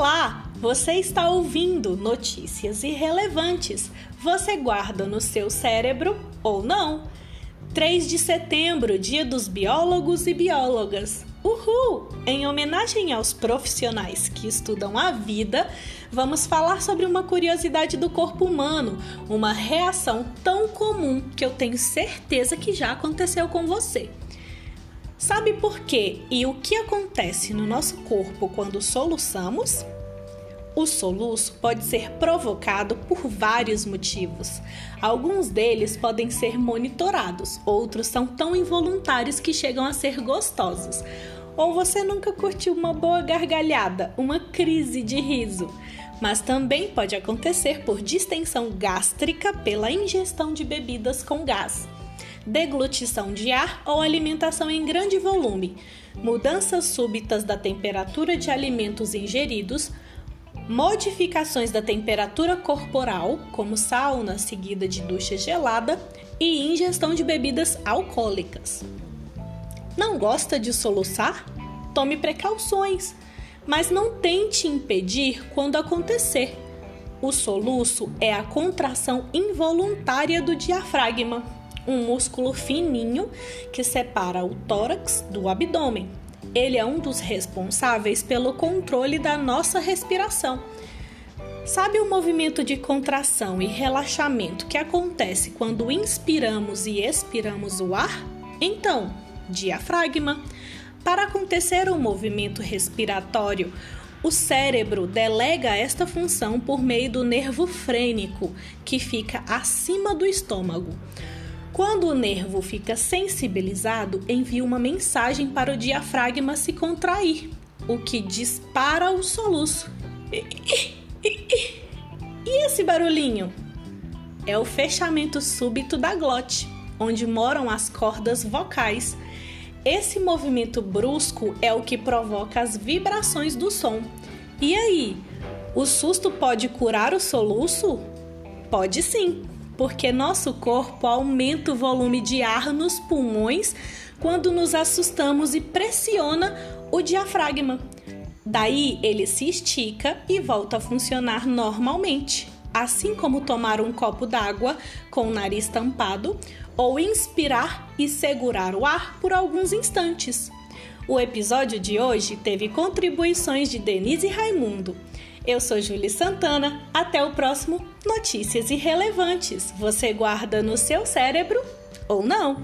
Olá, você está ouvindo notícias irrelevantes. Você guarda no seu cérebro ou não? 3 de setembro, Dia dos Biólogos e Biólogas. Uhul! Em homenagem aos profissionais que estudam a vida, vamos falar sobre uma curiosidade do corpo humano, uma reação tão comum que eu tenho certeza que já aconteceu com você. Sabe por quê e o que acontece no nosso corpo quando soluçamos? O soluço pode ser provocado por vários motivos. Alguns deles podem ser monitorados, outros são tão involuntários que chegam a ser gostosos. Ou você nunca curtiu uma boa gargalhada, uma crise de riso. Mas também pode acontecer por distensão gástrica pela ingestão de bebidas com gás deglutição de ar ou alimentação em grande volume, mudanças súbitas da temperatura de alimentos ingeridos, modificações da temperatura corporal, como sauna seguida de ducha gelada, e ingestão de bebidas alcoólicas. Não gosta de soluçar? Tome precauções, mas não tente impedir quando acontecer. O soluço é a contração involuntária do diafragma um músculo fininho que separa o tórax do abdômen. Ele é um dos responsáveis pelo controle da nossa respiração. Sabe o movimento de contração e relaxamento que acontece quando inspiramos e expiramos o ar? Então, diafragma. Para acontecer o um movimento respiratório, o cérebro delega esta função por meio do nervo frênico, que fica acima do estômago. Quando o nervo fica sensibilizado, envia uma mensagem para o diafragma se contrair, o que dispara o soluço. E esse barulhinho? É o fechamento súbito da glote, onde moram as cordas vocais. Esse movimento brusco é o que provoca as vibrações do som. E aí, o susto pode curar o soluço? Pode sim porque nosso corpo aumenta o volume de ar nos pulmões quando nos assustamos e pressiona o diafragma. Daí ele se estica e volta a funcionar normalmente, assim como tomar um copo d'água com o nariz tampado ou inspirar e segurar o ar por alguns instantes. O episódio de hoje teve contribuições de Denise Raimundo. Eu sou Julie Santana. Até o próximo Notícias Irrelevantes. Você guarda no seu cérebro ou não?